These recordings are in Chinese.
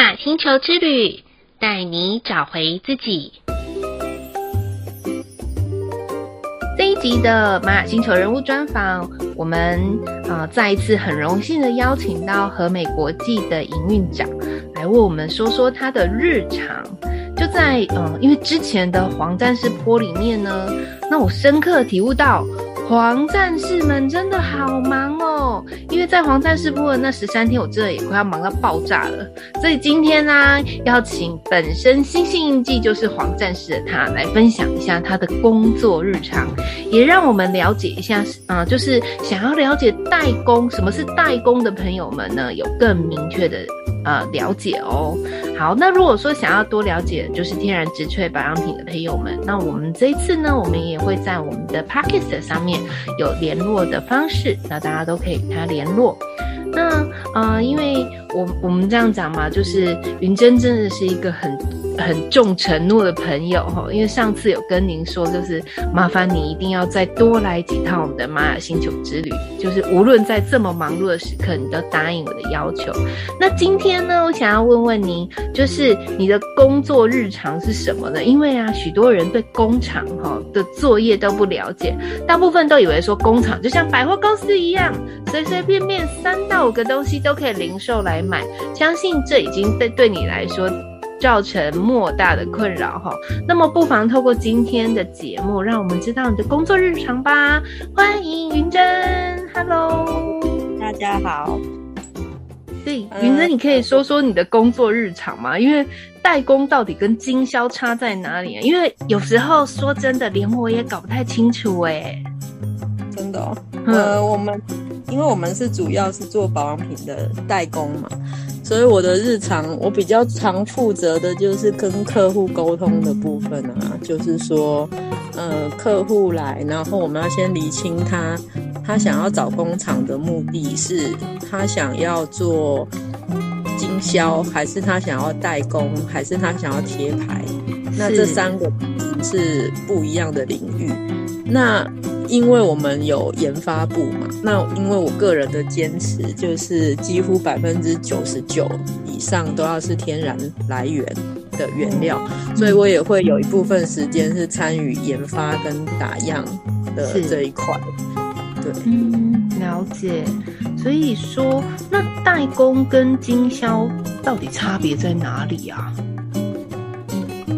玛雅星球之旅，带你找回自己。这一集的玛雅星球人物专访，我们啊、再一次很荣幸的邀请到和美国际的营运长来为我们说说他的日常。就在嗯、因为之前的黄战士坡里面呢，那我深刻体悟到。黄战士们真的好忙哦，因为在黄战士部的那十三天，我真的也快要忙到爆炸了。所以今天呢、要请本身星星印记就是黄战士的他来分享一下他的工作日常，也让我们了解一下，啊、就是想要了解代工，什么是代工的朋友们呢，有更明确的。呃，了解哦。好，那如果说想要多了解就是天然植萃保养品的朋友们，那我们这一次呢，我们也会在我们的 Podcast 上面有联络的方式，那大家都可以跟他联络。那呃，因为我我们这样讲嘛，就是云臻真的是一个很。很重承诺的朋友哈，因为上次有跟您说，就是麻烦你一定要再多来几趟我们的玛雅星球之旅，就是无论在这么忙碌的时刻，你都答应我的要求。那今天呢，我想要问问您，就是你的工作日常是什么呢？因为啊，许多人对工厂哈的作业都不了解，大部分都以为说工厂就像百货公司一样，随随便便三到五个东西都可以零售来买，相信这已经对对你来说。造成莫大的困扰哈，那么不妨透过今天的节目，让我们知道你的工作日常吧。欢迎云珍，Hello，大家好。对，云真，你可以说说你的工作日常吗？因为代工到底跟经销差在哪里啊？因为有时候说真的，连我也搞不太清楚哎。真的哦，呃，我们因为我们是主要是做保养品的代工嘛。所以我的日常，我比较常负责的就是跟客户沟通的部分啊，就是说，呃，客户来，然后我们要先厘清他，他想要找工厂的目的是，他想要做经销，还是他想要代工，还是他想要贴牌？那这三个是不一样的领域。那因为我们有研发部嘛，那因为我个人的坚持就是几乎百分之九十九以上都要是天然来源的原料，所以我也会有一部分时间是参与研发跟打样的这一块。对，嗯，了解。所以说，那代工跟经销到底差别在哪里啊？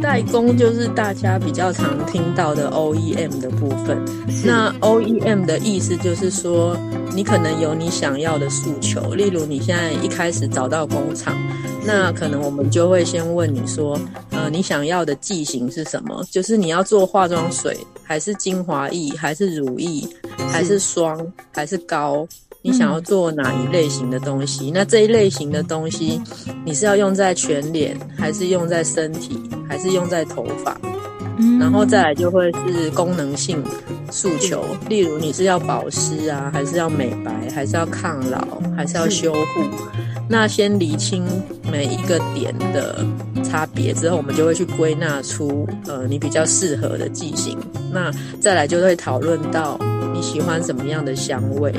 代工就是大家比较常听到的 OEM 的部分。那 OEM 的意思就是说，你可能有你想要的诉求，例如你现在一开始找到工厂，那可能我们就会先问你说，呃，你想要的剂型是什么？就是你要做化妆水，还是精华液，还是乳液，还是霜，还是膏？你想要做哪一类型的东西？那这一类型的东西，你是要用在全脸，还是用在身体，还是用在头发？然后再来就会是功能性诉求，例如你是要保湿啊，还是要美白，还是要抗老，还是要修护？那先厘清每一个点的差别之后，我们就会去归纳出呃你比较适合的剂型。那再来就会讨论到你喜欢什么样的香味。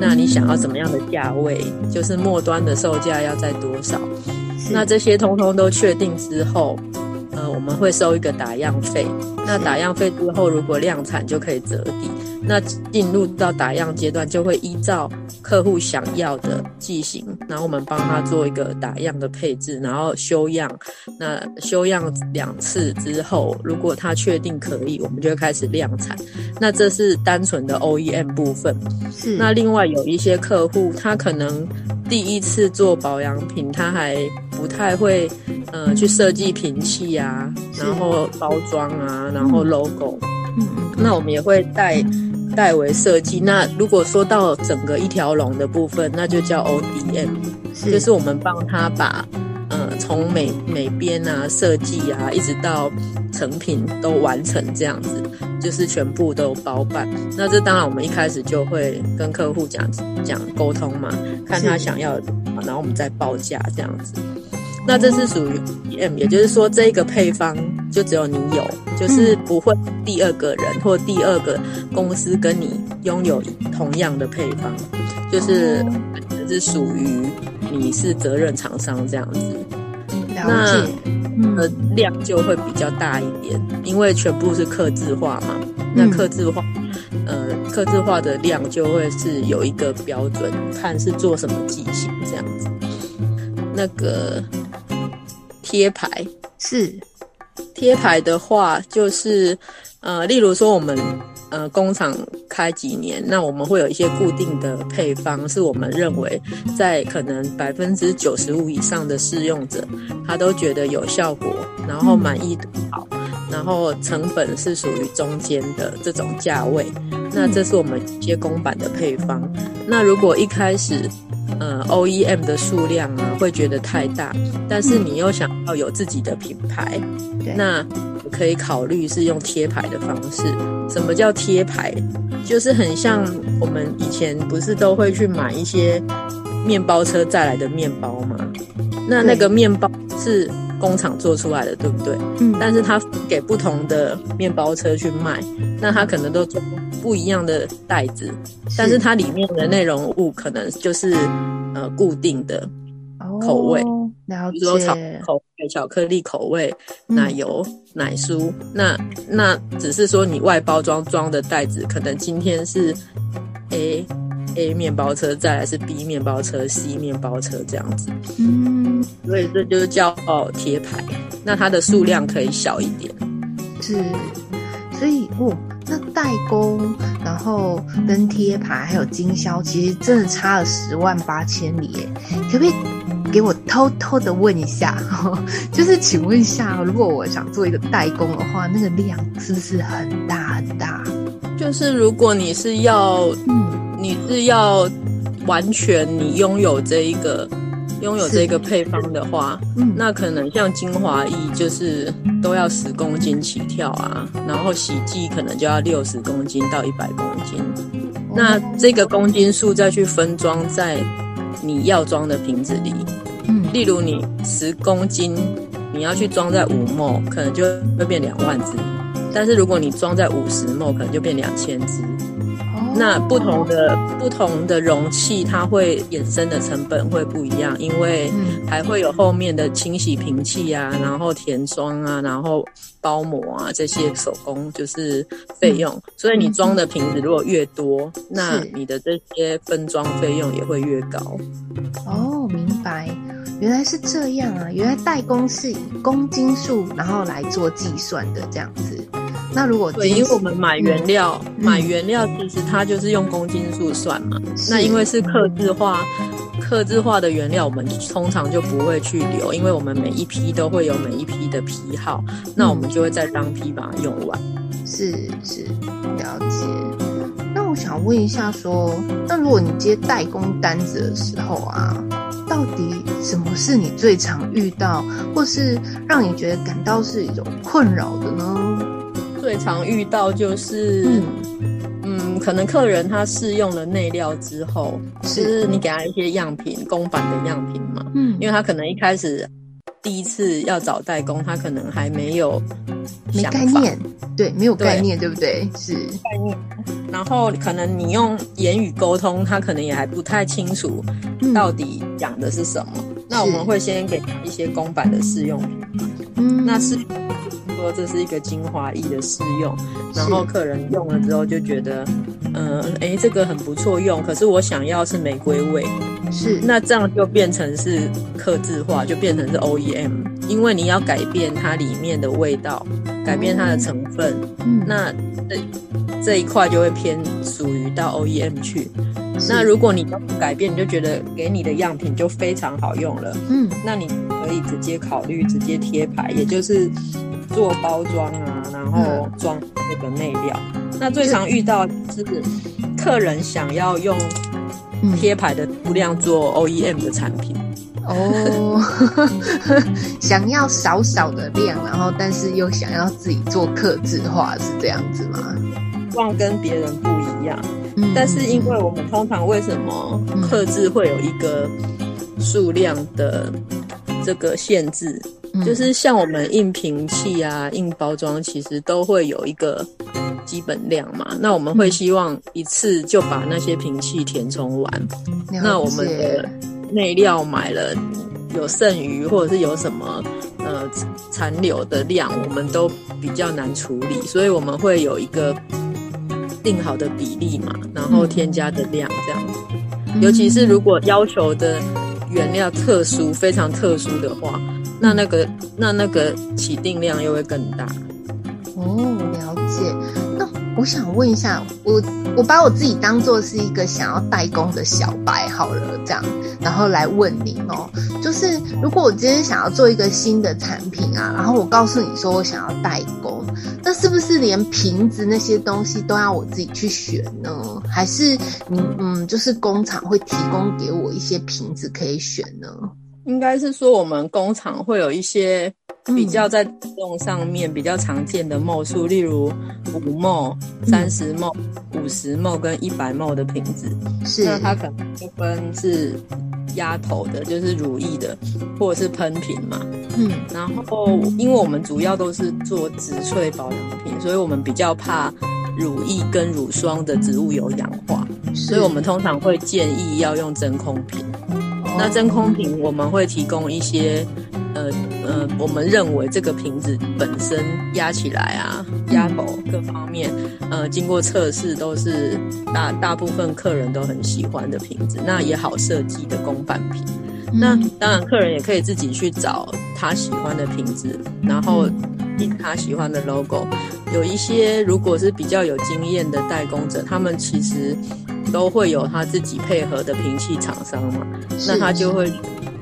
那你想要什么样的价位？就是末端的售价要在多少？那这些通通都确定之后，呃，我们会收一个打样费。那打样费之后，如果量产就可以折抵。那进入到打样阶段，就会依照客户想要的剂型，然后我们帮他做一个打样的配置，然后修样。那修样两次之后，如果他确定可以，我们就会开始量产。那这是单纯的 OEM 部分。是。那另外有一些客户，他可能第一次做保养品，他还不太会，呃，去设计瓶器啊，然后包装啊，然后 logo。嗯嗯。那我们也会带。代为设计。那如果说到整个一条龙的部分，那就叫 ODM，是就是我们帮他把，呃，从美美编啊、设计啊，一直到成品都完成这样子，就是全部都包办。那这当然我们一开始就会跟客户讲讲沟通嘛，看他想要，然后我们再报价这样子。那这是属于 OEM，也就是说这个配方就只有你有，就是不会第二个人或第二个公司跟你拥有同样的配方，就是是属于你是责任厂商这样子。那呃量就会比较大一点，因为全部是刻字化嘛。那刻字化，呃，刻字化的量就会是有一个标准，看是做什么机型这样子。那个贴牌是贴牌的话，就是呃，例如说我们。呃，工厂开几年，那我们会有一些固定的配方，是我们认为在可能百分之九十五以上的试用者，他都觉得有效果，然后满意度好，然后成本是属于中间的这种价位，那这是我们一些公版的配方。那如果一开始，呃，OEM 的数量啊，会觉得太大，但是你又想要有自己的品牌，那。可以考虑是用贴牌的方式。什么叫贴牌？就是很像我们以前不是都会去买一些面包车载来的面包吗？那那个面包是工厂做出来的，对不对？嗯。但是它给不同的面包车去卖，那它可能都做不一样的袋子，但是它里面的内容物可能就是呃固定的口味。哦比如说草口味、巧克力口味、奶油、嗯、奶酥，那那只是说你外包装装的袋子，可能今天是 A A 面包车，再来是 B 面包车、C 面包车这样子。嗯，所以这就是叫哦贴牌，那它的数量可以小一点。是，所以哦，那代工，然后跟贴牌还有经销，其实真的差了十万八千里耶，可不可以？给我偷偷的问一下，就是请问一下，如果我想做一个代工的话，那个量是不是很大很大？就是如果你是要，嗯，你是要完全你拥有这一个拥有这个配方的话，嗯，那可能像精华液就是都要十公斤起跳啊，然后洗剂可能就要六十公斤到一百公斤，哦，那这个公斤数再去分装在你要装的瓶子里。例如你十公斤，你要去装在五 ml，可能就会变两万只；但是如果你装在五十 ml，可能就变两千支。那不同的不同的容器，它会衍生的成本会不一样，因为还会有后面的清洗瓶器啊，然后填装啊，然后包膜啊这些手工就是费用。所以你装的瓶子如果越多，那你的这些分装费用也会越高。哦，明白。原来是这样啊！原来代工是以公斤数然后来做计算的这样子。那如果对，因为我们买原料，嗯、买原料其实它就是用公斤数算嘛。那因为是客制化，刻字化的原料，我们通常就不会去留，因为我们每一批都会有每一批的批号，那我们就会在当批把它用完。是是，了解。那我想问一下说，说那如果你接代工单子的时候啊？到底什么是你最常遇到，或是让你觉得感到是一种困扰的呢？最常遇到就是，嗯，嗯，可能客人他试用了内料之后，是你给他一些样品，公版的样品嘛，嗯，因为他可能一开始。第一次要找代工，他可能还没有没概念，对，没有概念，对，对不对？是概念。然后可能你用言语沟通，他可能也还不太清楚到底讲的是什么。嗯、那我们会先给他一些公版的试用品，嗯，那是说这是一个精华液的试用，然后客人用了之后就觉得，嗯，哎、呃，这个很不错用，可是我想要是玫瑰味。是，那这样就变成是刻字化，就变成是 OEM，因为你要改变它里面的味道，改变它的成分，嗯，那这这一块就会偏属于到 OEM 去。那如果你都不改变，你就觉得给你的样品就非常好用了，嗯，那你可以直接考虑直接贴牌，也就是做包装啊，然后装那个内料。那最常遇到是客人想要用。贴牌的布量做 OEM 的产品。哦，想要少少的量，然后但是又想要自己做刻字化，是这样子吗？希望跟别人不一样，嗯，但是因为我们通常为什么克制会有一个数量的这个限制？嗯，就是像我们印瓶器啊、印包装，其实都会有一个。基本量嘛，那我们会希望一次就把那些瓶器填充完。那我们的内料买了有剩余，或者是有什么呃残留的量，我们都比较难处理，所以我们会有一个定好的比例嘛，然后添加的量这样子。嗯、尤其是如果要求的原料特殊、非常特殊的话，那那个那那个起定量又会更大。哦，了解。我想问一下，我我把我自己当做是一个想要代工的小白好了，这样，然后来问你哦，就是如果我今天想要做一个新的产品啊，然后我告诉你说我想要代工，那是不是连瓶子那些东西都要我自己去选呢？还是嗯嗯，就是工厂会提供给我一些瓶子可以选呢？应该是说，我们工厂会有一些比较在用上面比较常见的 ml 数，例如五 ml、三十 ml、五十 ml 跟一百 ml 的瓶子。是，那它可能就分是压头的，就是乳液的，或者是喷瓶嘛。嗯，然后因为我们主要都是做植萃保养品，所以我们比较怕乳液跟乳霜的植物油氧化，所以我们通常会建议要用真空瓶。那真空瓶我们会提供一些，呃呃，我们认为这个瓶子本身压起来啊，压头各方面，呃，经过测试都是大大部分客人都很喜欢的瓶子，那也好设计的公版瓶。那当然，客人也可以自己去找他喜欢的瓶子，然后印他喜欢的 logo。有一些如果是比较有经验的代工者，他们其实。都会有他自己配合的瓶器厂商嘛，那他就会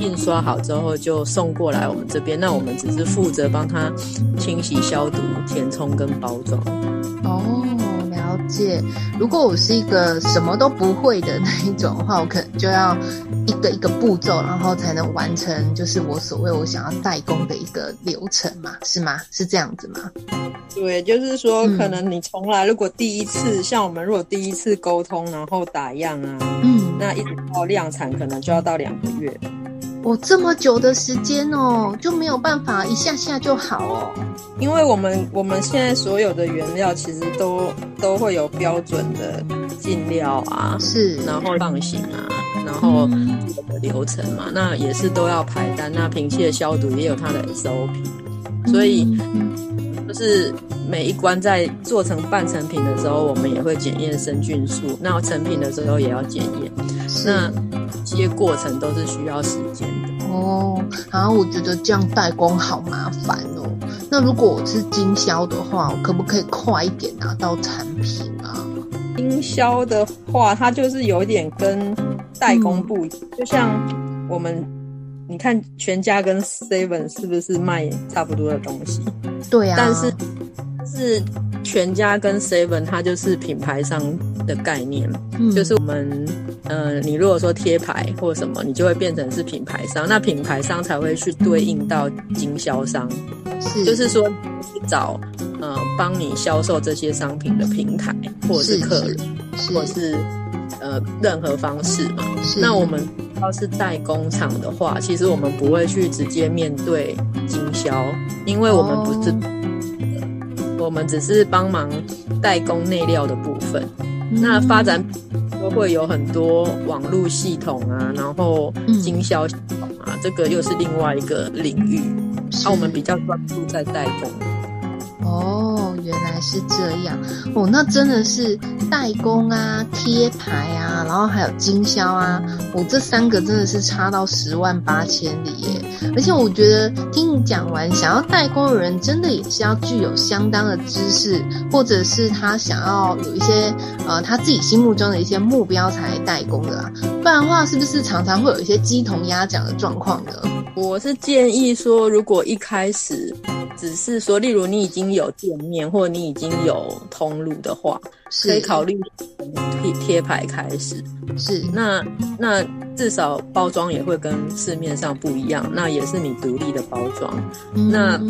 印刷好之后就送过来我们这边，那我们只是负责帮他清洗、消毒、填充跟包装。哦，了解。如果我是一个什么都不会的那一种的话，我可能就要一个一个步骤，然后才能完成，就是我所谓我想要代工的一个流程嘛，是吗？是这样子吗？对，就是说，可能你从来如果第一次、嗯、像我们，如果第一次沟通，然后打样啊，嗯，那一直到量产，可能就要到两个月。哦，这么久的时间哦，就没有办法一下下就好哦。因为我们我们现在所有的原料其实都都会有标准的进料啊，是，然后放行啊，然后这个流程嘛，嗯、那也是都要排单。那瓶器的消毒也有它的 SOP，所以。嗯就是每一关在做成半成品的时候，我们也会检验生菌数。那成品的时候也要检验。那这些过程都是需要时间的。哦，然后我觉得这样代工好麻烦哦。那如果我是经销的话，我可不可以快一点拿到产品啊？经销的话，它就是有点跟代工不一样。嗯、就像我们，你看全家跟 Seven 是不是卖差不多的东西？对啊，但是是全家跟 Seven，它就是品牌商的概念，嗯、就是我们呃，你如果说贴牌或什么，你就会变成是品牌商，那品牌商才会去对应到经销商，是，就是说找呃帮你销售这些商品的平台，或者是客人，或者是呃任何方式嘛。是那我们要是代工厂的话，其实我们不会去直接面对经销。因为我们不是，哦、我们只是帮忙代工内料的部分。嗯、那发展都会有很多网络系统啊，然后经销系统啊，嗯、这个又是另外一个领域。那、啊、我们比较专注在代工。哦，原来是这样。哦，那真的是代工啊、贴牌啊，然后还有经销啊，我、哦、这三个真的是差到十万八千里耶。而且我觉得听你讲完，想要代工的人真的也是要具有相当的知识，或者是他想要有一些呃他自己心目中的一些目标才代工的啊，不然的话是不是常常会有一些鸡同鸭讲的状况呢？我是建议说，如果一开始只是说，例如你已经有店面或者你已经有通路的话，可以考虑贴贴牌开始。是，那那至少包装也会跟市面上不一样，那也是你独立的包装。嗯、那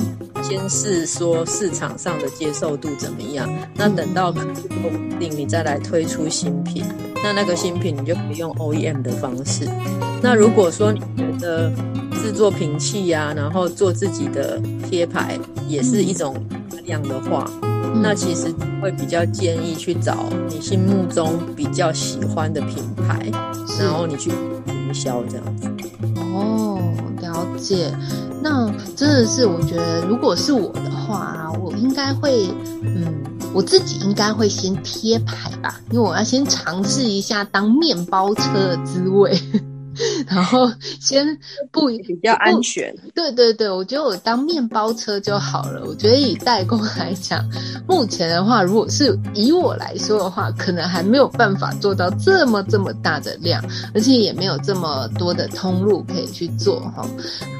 先是说市场上的接受度怎么样？那等到客户稳定，你再来推出新品。那那个新品你就可以用 OEM 的方式。那如果说你觉得制作瓶器呀、啊，然后做自己的贴牌也是一种量的话，嗯、那其实会比较建议去找你心目中比较喜欢的品牌，然后你去营销这样子。哦，了解。那真的是，我觉得如果是我的话，我应该会，嗯，我自己应该会先贴牌吧，因为我要先尝试一下当面包车的滋味。然后先不比较安全，对对对，我觉得我当面包车就好了。我觉得以代工来讲，目前的话，如果是以我来说的话，可能还没有办法做到这么这么大的量，而且也没有这么多的通路可以去做哈。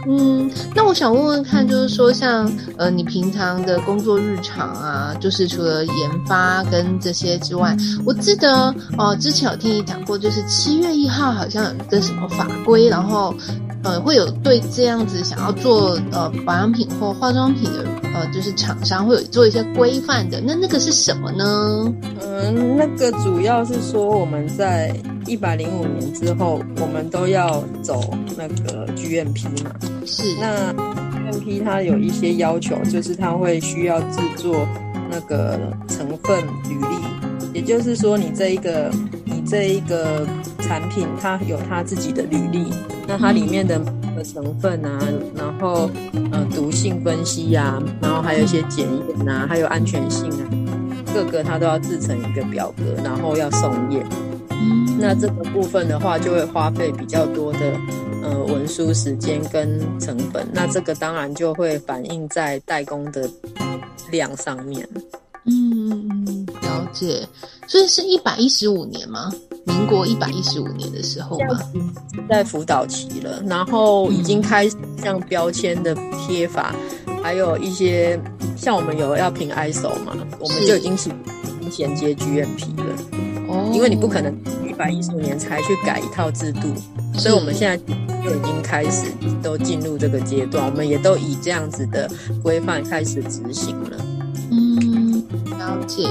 嗯，那我想问问看，就是说像呃，你平常的工作日常啊，就是除了研发跟这些之外，我记得哦、呃，之前有听你讲过，就是七月一号好像有一个什么。法规，然后，呃，会有对这样子想要做呃保养品或化妆品的呃，就是厂商会有做一些规范的。那那个是什么呢？嗯，那个主要是说我们在一百零五年之后，我们都要走那个 GMP 嘛。是。那 GMP 它有一些要求，就是它会需要制作那个成分履历，也就是说你这一个你这一个。产品它有它自己的履历，那它里面的成分啊，然后呃毒性分析呀、啊，然后还有一些检验啊，还有安全性啊，各个它都要制成一个表格，然后要送验。嗯，那这个部分的话，就会花费比较多的呃文书时间跟成本，那这个当然就会反映在代工的量上面。嗯，了解。所以是一百一十五年吗？民国一百一十五年的时候吧，在辅导期了，然后已经开始像标签的贴法，嗯、还有一些像我们有要评 ISO 嘛，我们就已经是衔接 GMP 了。哦，因为你不可能一百一十五年才去改一套制度，所以我们现在就已经开始都进入这个阶段，我们也都以这样子的规范开始执行了。嗯，了解。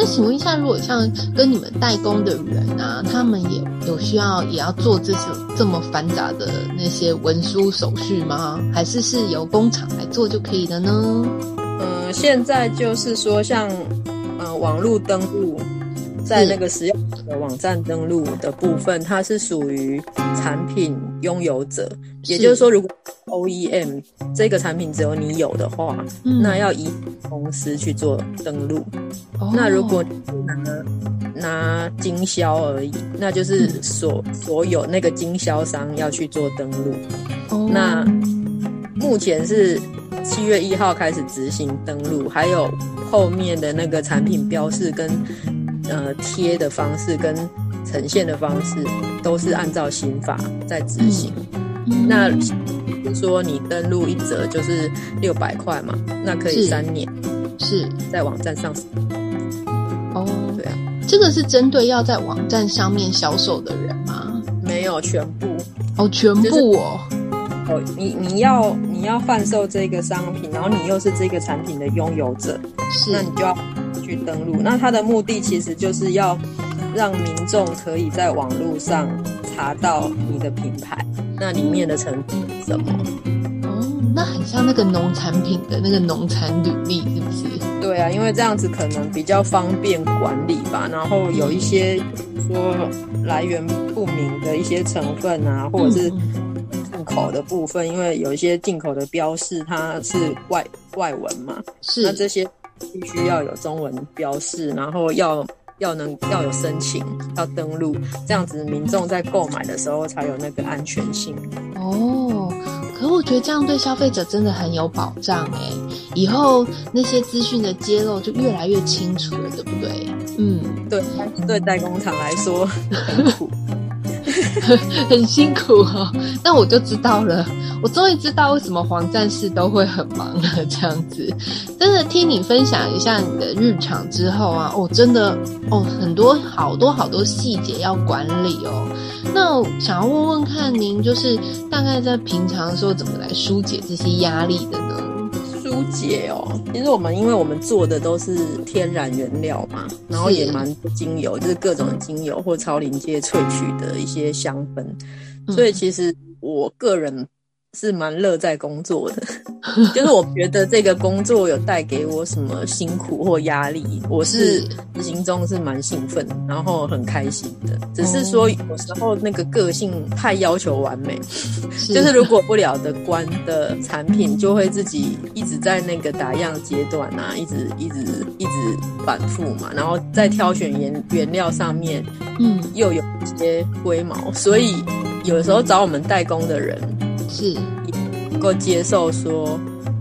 那请问一下，如果像跟你们代工的人啊，他们也有需要也要做这种这么繁杂的那些文书手续吗？还是是由工厂来做就可以了呢？嗯、呃，现在就是说，像呃网络登录。在那个使用的网站登录的部分，它是属于产品拥有者，也就是说，如果 OEM 这个产品只有你有的话，嗯、那要以公司去做登录。哦、那如果拿拿经销而已，那就是所所有那个经销商要去做登录。哦、那目前是七月一号开始执行登录，还有后面的那个产品标示跟。呃，贴的方式跟呈现的方式都是按照刑法在执行。嗯、那比如说你登录一折就是六百块嘛，那可以三年是在网站上。哦，对啊，这个是针对要在网站上面销售的人吗？没有，全部哦，全部哦。哦，你你要你要贩售这个商品，然后你又是这个产品的拥有者，是，那你就要。去登录，那它的目的其实就是要让民众可以在网络上查到你的品牌，那里面的成分是什么？哦，那很像那个农产品的那个农产履历，是不是？对啊，因为这样子可能比较方便管理吧。然后有一些说来源不明的一些成分啊，或者是进口的部分，因为有一些进口的标示它是外外文嘛，是那这些。必须要有中文标示，然后要要能要有申请，要登录，这样子民众在购买的时候才有那个安全性。哦，可我觉得这样对消费者真的很有保障哎，以后那些资讯的揭露就越来越清楚了，对不对？嗯，对，对代工厂来说很苦。很辛苦、哦，那我就知道了。我终于知道为什么黄战士都会很忙了。这样子，真的听你分享一下你的日常之后啊，哦，真的哦，很多好多好多细节要管理哦。那想要问问看您，就是大概在平常的时候怎么来疏解这些压力的呢？不解哦，其实我们因为我们做的都是天然原料嘛，然后也蛮精油，就是各种精油或超临界萃取的一些香氛，所以其实我个人是蛮乐在工作的。就是我觉得这个工作有带给我什么辛苦或压力，我是心中是蛮兴奋，然后很开心的。只是说有时候那个个性太要求完美，是就是如果不了的关的产品，就会自己一直在那个打样阶段啊，一直一直一直反复嘛，然后在挑选原原料上面，嗯，又有一些龟毛，所以有时候找我们代工的人是。能够接受说，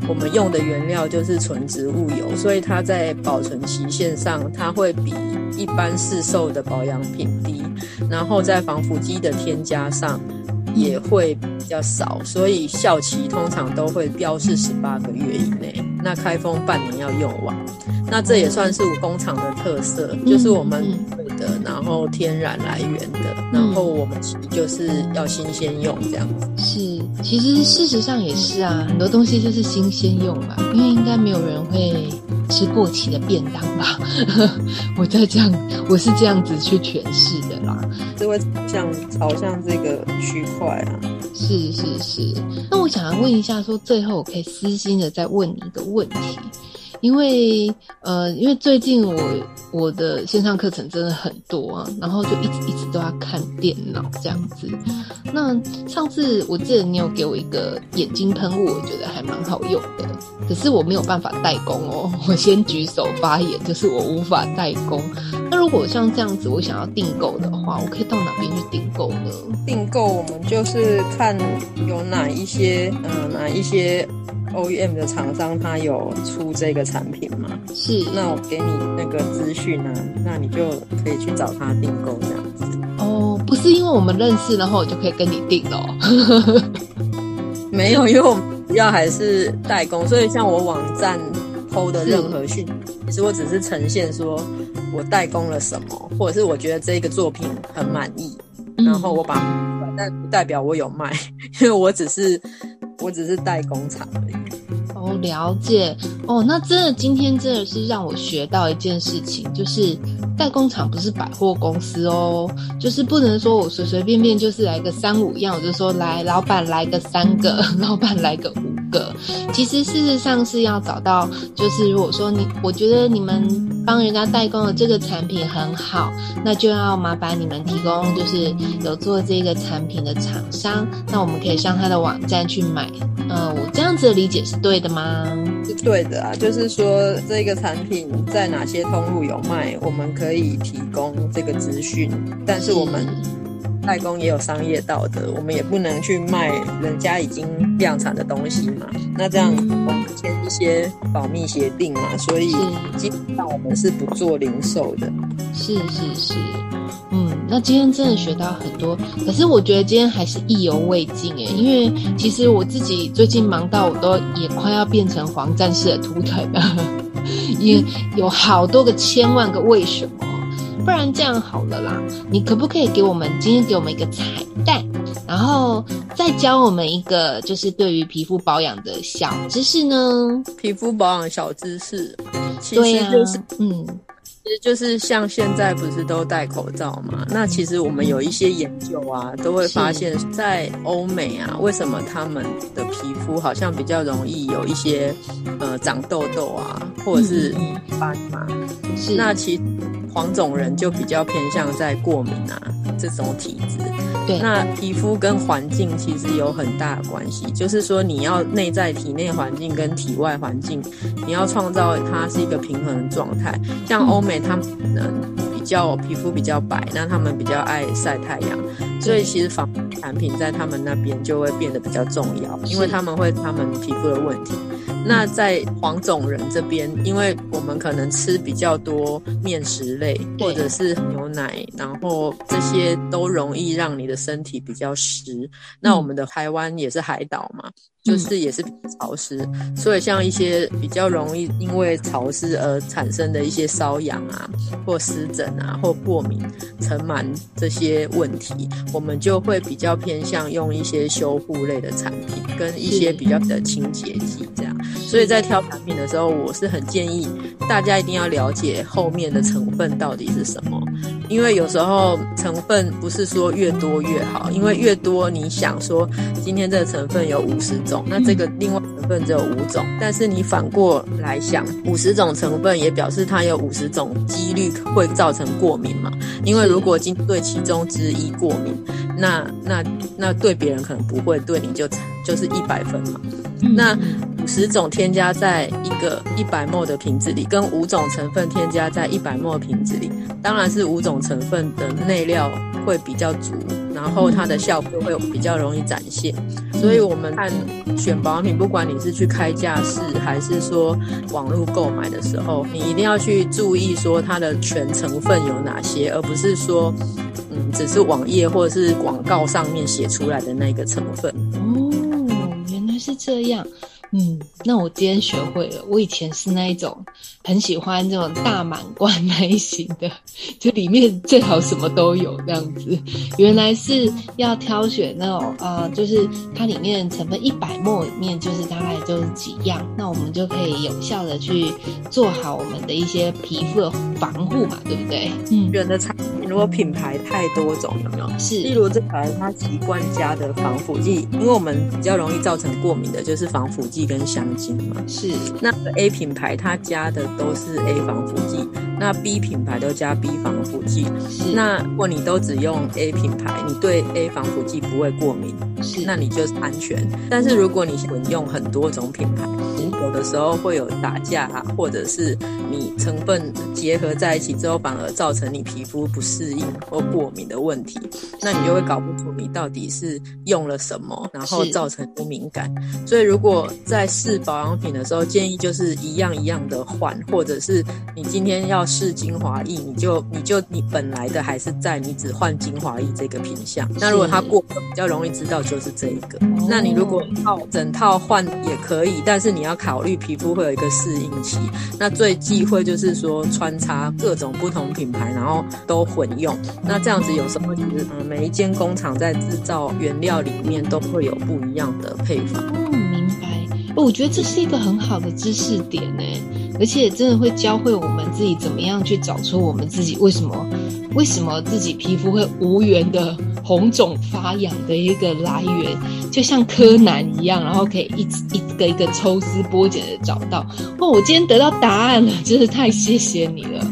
我们用的原料就是纯植物油，所以它在保存期限上，它会比一般市售的保养品低，然后在防腐剂的添加上也会比较少，所以效期通常都会标示十八个月以内，那开封半年要用完，那这也算是我工厂的特色，就是我们对的，然后天然来源的，然后我们就是要新鲜用这样子。是，其实事实上也是啊，很多东西就是新鲜用嘛，因为应该没有人会吃过期的便当吧？我在这样，我是这样子去诠释的啦。就会像朝向这个区块啊，是是是。那我想要问一下，说最后我可以私心的再问你一个问题。因为呃，因为最近我我的线上课程真的很多啊，然后就一直一直都要看电脑这样子。那上次我记得你有给我一个眼睛喷雾，我觉得还蛮好用的，可是我没有办法代工哦。我先举手发言，就是我无法代工。那如果像这样子，我想要订购的话，我可以到哪边去订购呢？订购我们就是看有哪一些，嗯、哪一些。OEM 的厂商他有出这个产品吗？是，那我给你那个资讯呢，那你就可以去找他订购这样子。哦，不是因为我们认识，然后我就可以跟你订哦。没有，因为我们主要还是代工，所以像我网站 PO 的任何讯息，其实我只是呈现说我代工了什么，或者是我觉得这个作品很满意，嗯、然后我把，但不代表我有卖，因为我只是。我只是代工厂而已。哦，了解。哦，那真的今天真的是让我学到一件事情，就是代工厂不是百货公司哦，就是不能说我随随便便就是来个三五样，我就说来老板来个三个，老板来个五个。其实事实上是要找到，就是如果说你，我觉得你们。帮人家代工的这个产品很好，那就要麻烦你们提供，就是有做这个产品的厂商，那我们可以上他的网站去买。呃，我这样子的理解是对的吗？是对的啊，就是说这个产品在哪些通路有卖，我们可以提供这个资讯，但是我们代工也有商业道德，我们也不能去卖人家已经量产的东西嘛。那这样我们签一些保密协定嘛，所以基本上我们是不做零售的。是是是，嗯，那今天真的学到很多，可是我觉得今天还是意犹未尽诶，因为其实我自己最近忙到我都也快要变成黄战士的图腾了，也有好多个千万个为什么。不然这样好了啦，你可不可以给我们今天给我们一个彩蛋，然后再教我们一个就是对于皮肤保养的小知识呢？皮肤保养小知识，其实就是、啊、嗯，其实就是像现在不是都戴口罩嘛？那其实我们有一些研究啊，都会发现，在欧美啊，为什么他们的皮肤好像比较容易有一些呃长痘痘啊，或者是斑嘛？是那其实。黄种人就比较偏向在过敏啊这种体质，对，那皮肤跟环境其实有很大的关系，就是说你要内在体内环境跟体外环境，你要创造它是一个平衡的状态。像欧美他们比较皮肤比较白，那他们比较爱晒太阳，所以其实防产品在他们那边就会变得比较重要，因为他们会他们皮肤的问题。那在黄种人这边，因为我们可能吃比较多面食类，或者是牛奶，然后这些都容易让你的身体比较湿。那我们的台湾也是海岛嘛。就是也是比较潮湿，所以像一些比较容易因为潮湿而产生的一些瘙痒啊，或湿疹啊，或过敏、尘螨这些问题，我们就会比较偏向用一些修护类的产品，跟一些比较的清洁剂这样。所以在挑产品的时候，我是很建议大家一定要了解后面的成分到底是什么，因为有时候成分不是说越多越好，因为越多你想说今天这个成分有五十种，那这个另外成分只有五种，但是你反过来想，五十种成分也表示它有五十种几率会造成过敏嘛？因为如果今天对其中之一过敏，那那那对别人可能不会，对你就就是一百分嘛。那五十种添加在一个一百 ml 的瓶子里，跟五种成分添加在一百 ml 的瓶子里，当然是五种成分的内料会比较足，然后它的效果会比较容易展现。所以我们看选保养品，不管你是去开架式还是说网络购买的时候，你一定要去注意说它的全成分有哪些，而不是说嗯，只是网页或者是广告上面写出来的那个成分。哦，原来是这样，嗯，那我今天学会了。我以前是那一种很喜欢这种大满贯那一型的，就里面最好什么都有这样子。原来是要挑选那种，呃，就是它里面成分一百 ml 里面就是大概就是几样，那我们就可以有效的去做好我们的一些皮肤的防护嘛，对不对？嗯，人的产品如果品牌太多种，有没有？是，例如这台它习惯加的防腐剂，因为我们比较容易造成过敏的就是防腐剂跟香精嘛。是，那 A 品牌它加的都是 A 防腐剂，那 B 品牌都加 B 防腐剂。是，那如果你都只用 A 品牌，你对 A 防腐剂不会过敏，是，那你就是安全。但是如果你混用很多种品牌，有的时候会有打架啊，或者是你成分结合在一起之后，反而造成你皮肤不适应或过敏的问题，那你就会搞不出你到底是用了什么，然后造成不敏感。所以如果在试保养品的时候，建议就是一样一样的换，或者是你今天要试精华液，你就你就你本来的还是在，你只换精华液这个品项。那如果它过，比较容易知道就是这一个。那你如果套整套换也可以，但是你要考虑皮肤会有一个适应期。那最忌讳就是说穿插各种不同品牌，然后都混用。那这样子有时候就是，嗯，每一间工厂在制造原料里面都会有不一样的配方。我觉得这是一个很好的知识点呢，而且真的会教会我们自己怎么样去找出我们自己为什么为什么自己皮肤会无缘的红肿发痒的一个来源，就像柯南一样，然后可以一直一个一个抽丝剥茧的找到。哦，我今天得到答案了，真是太谢谢你了。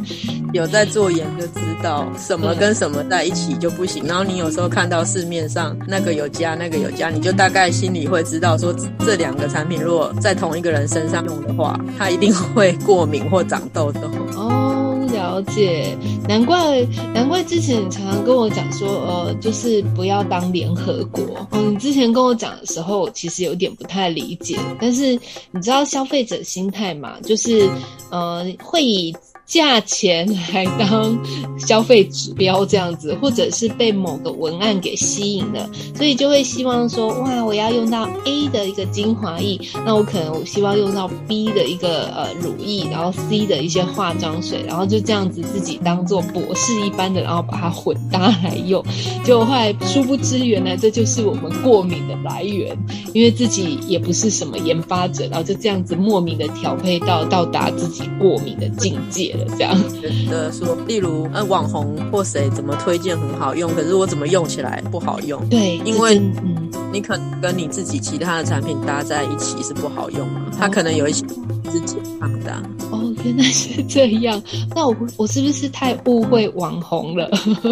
有在做研就，知道什么跟什么在一起就不行。然后你有时候看到市面上那个有加，那个有加，你就大概心里会知道说，这两个产品如果在同一个人身上用的话，他一定会过敏或长痘痘。哦，了解，难怪难怪之前你常常跟我讲说，呃，就是不要当联合国。嗯，之前跟我讲的时候，其实有点不太理解。但是你知道消费者心态嘛？就是呃，会以。价钱来当消费指标这样子，或者是被某个文案给吸引了，所以就会希望说，哇，我要用到 A 的一个精华液，那我可能我希望用到 B 的一个呃乳液，然后 C 的一些化妆水，然后就这样子自己当做博士一般的，然后把它混搭来用，就后来殊不知，原来这就是我们过敏的来源，因为自己也不是什么研发者，然后就这样子莫名的调配到到达自己过敏的境界。这样 觉得说，例如呃，网红或谁怎么推荐很好用，可是我怎么用起来不好用？对，因为嗯，你可能跟你自己其他的产品搭在一起是不好用的，它可能有一些是健康的。哦，原来是这样。那我我是不是太误会网红了？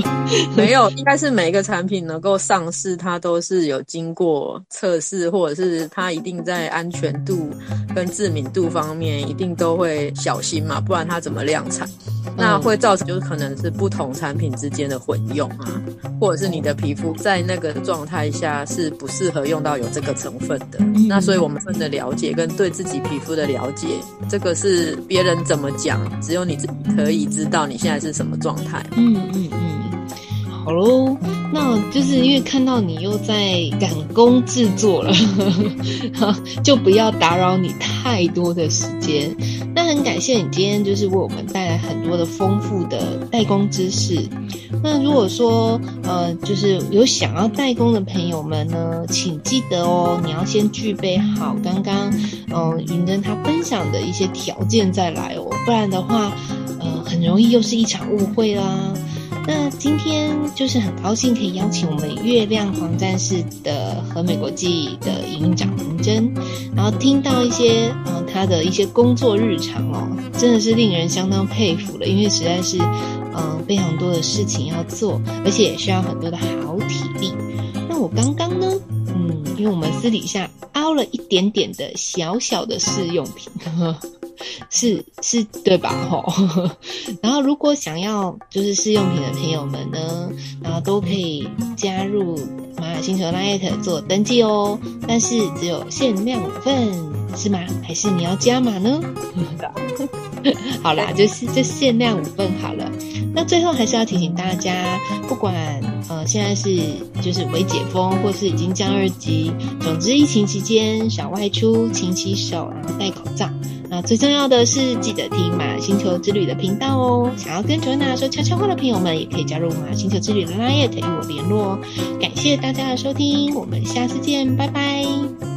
没有，应该是每一个产品能够上市，它都是有经过测试，或者是它一定在安全度跟致敏度方面一定都会小心嘛，不然它怎么量？量产，那会造成就是可能是不同产品之间的混用啊，或者是你的皮肤在那个状态下是不适合用到有这个成分的。那所以我们分的了解跟对自己皮肤的了解，这个是别人怎么讲，只有你自己可以知道你现在是什么状态。嗯嗯嗯。好喽，那就是因为看到你又在赶工制作了，就不要打扰你太多的时间。那很感谢你今天就是为我们带来很多的丰富的代工知识。那如果说呃，就是有想要代工的朋友们呢，请记得哦，你要先具备好刚刚嗯云真他分享的一些条件再来哦，不然的话，呃，很容易又是一场误会啦。那今天就是很高兴可以邀请我们月亮黄战士的和美国际的营运长昀真，然后听到一些嗯、呃、他的一些工作日常哦，真的是令人相当佩服了，因为实在是嗯、呃、非常多的事情要做，而且也需要很多的好体力。那我刚刚呢，嗯，因为我们私底下凹了一点点的小小的试用品。呵 呵是 是，对吧？吼，然后如果想要就是试用品的朋友们呢，然后都可以加入玛雅星球 LINE@ 做登记哦，但是只有限量五份，是吗？还是你要加码呢？好啦，就是就限量五份好了。那最后还是要提醒大家，不管呃现在是就是未解封，或是已经降二级，总之疫情期间少外出，勤洗手，然后戴口罩。最重要的是记得听马星球之旅的频道哦。想要跟 Joanna 说悄悄话的朋友们，也可以加入马星球之旅的 LINE@ 与我联络哦。感谢大家的收听，我们下次见，拜拜。